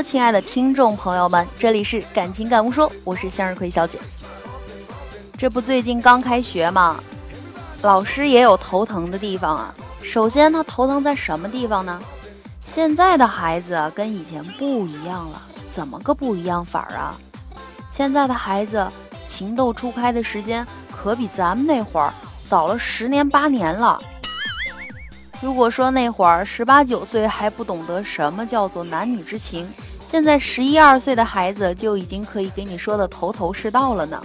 亲爱的听众朋友们，这里是感情感悟说，我是向日葵小姐。这不最近刚开学吗？老师也有头疼的地方啊。首先，他头疼在什么地方呢？现在的孩子跟以前不一样了，怎么个不一样法儿啊？现在的孩子情窦初开的时间可比咱们那会儿早了十年八年了。如果说那会儿十八九岁还不懂得什么叫做男女之情，现在十一二岁的孩子就已经可以给你说的头头是道了呢。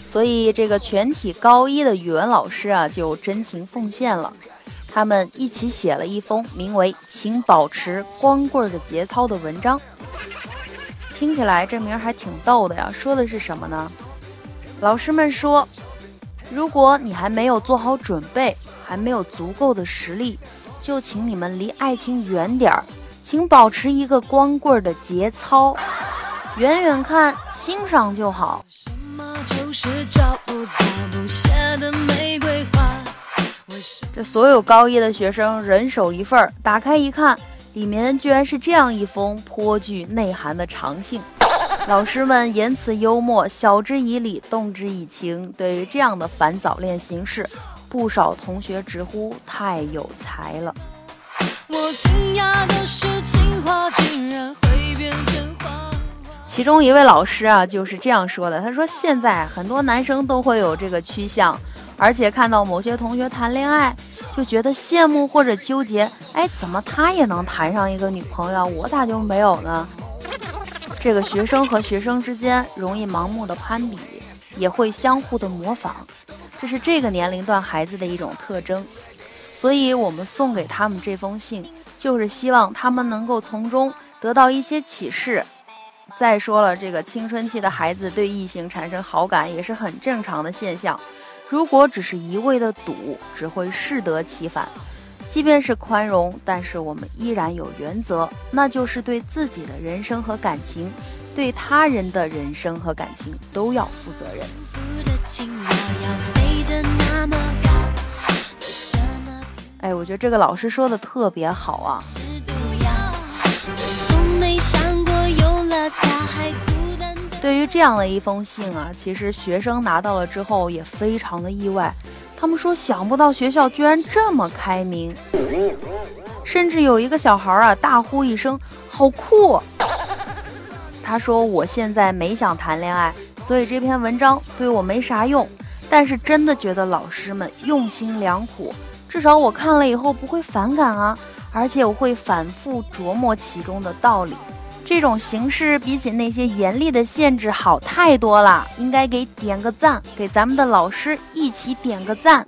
所以这个全体高一的语文老师啊，就真情奉献了，他们一起写了一封名为《请保持光棍的节操》的文章。听起来这名还挺逗的呀，说的是什么呢？老师们说，如果你还没有做好准备。还没有足够的实力，就请你们离爱情远点儿，请保持一个光棍的节操，远远看欣赏就好。这所有高一的学生人手一份儿，打开一看，里面居然是这样一封颇具内涵的长信。老师们言辞幽默，晓之以理，动之以情。对于这样的反早恋形式。不少同学直呼太有才了。其中一位老师啊，就是这样说的：“他说现在很多男生都会有这个趋向，而且看到某些同学谈恋爱，就觉得羡慕或者纠结。哎，怎么他也能谈上一个女朋友，我咋就没有呢？这个学生和学生之间容易盲目的攀比，也会相互的模仿。”这是这个年龄段孩子的一种特征，所以我们送给他们这封信，就是希望他们能够从中得到一些启示。再说了，这个青春期的孩子对异性产生好感也是很正常的现象。如果只是一味的赌，只会适得其反。即便是宽容，但是我们依然有原则，那就是对自己的人生和感情，对他人的人生和感情都要负责任。哎，我觉得这个老师说的特别好啊。对于这样的一封信啊，其实学生拿到了之后也非常的意外。他们说想不到学校居然这么开明，甚至有一个小孩啊大呼一声“好酷”。他说：“我现在没想谈恋爱，所以这篇文章对我没啥用。”但是真的觉得老师们用心良苦，至少我看了以后不会反感啊，而且我会反复琢磨其中的道理。这种形式比起那些严厉的限制好太多了，应该给点个赞，给咱们的老师一起点个赞。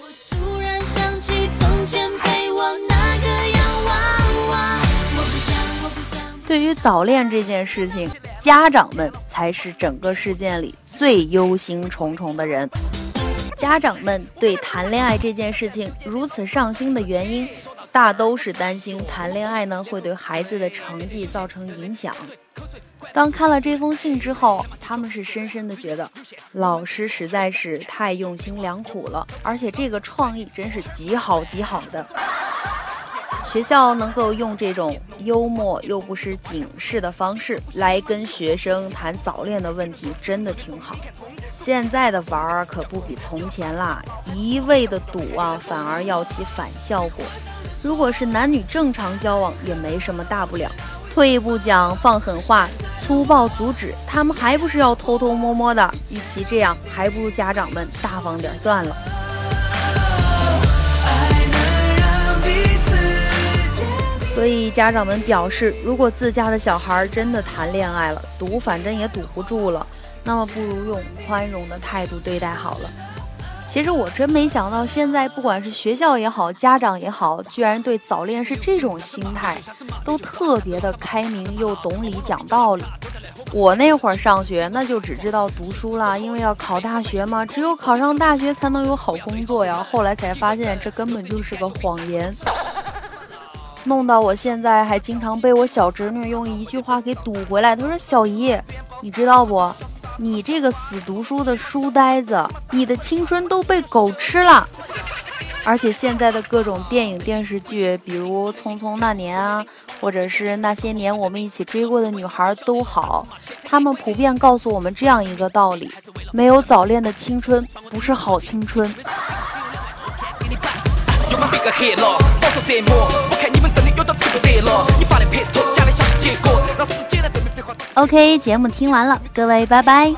对于早恋这件事情，家长们才是整个事件里最忧心忡忡的人。家长们对谈恋爱这件事情如此上心的原因，大都是担心谈恋爱呢会对孩子的成绩造成影响。当看了这封信之后，他们是深深的觉得老师实在是太用心良苦了，而且这个创意真是极好极好的。学校能够用这种幽默又不失警示的方式来跟学生谈早恋的问题，真的挺好。现在的玩儿可不比从前啦，一味的赌啊，反而要起反效果。如果是男女正常交往，也没什么大不了。退一步讲，放狠话，粗暴阻止，他们还不是要偷偷摸摸的？与其这样，还不如家长们大方点算了。所以家长们表示，如果自家的小孩真的谈恋爱了，赌反正也赌不住了，那么不如用宽容的态度对待好了。其实我真没想到，现在不管是学校也好，家长也好，居然对早恋是这种心态，都特别的开明又懂理讲道理。我那会儿上学，那就只知道读书啦，因为要考大学嘛，只有考上大学才能有好工作呀。后来才发现，这根本就是个谎言，弄到我现在还经常被我小侄女用一句话给堵回来。她说：“小姨，你知道不？”你这个死读书的书呆子，你的青春都被狗吃了。而且现在的各种电影电视剧，比如《匆匆那年》啊，或者是那些年我们一起追过的女孩都好，他们普遍告诉我们这样一个道理：没有早恋的青春不是好青春。OK，节目听完了，各位拜拜。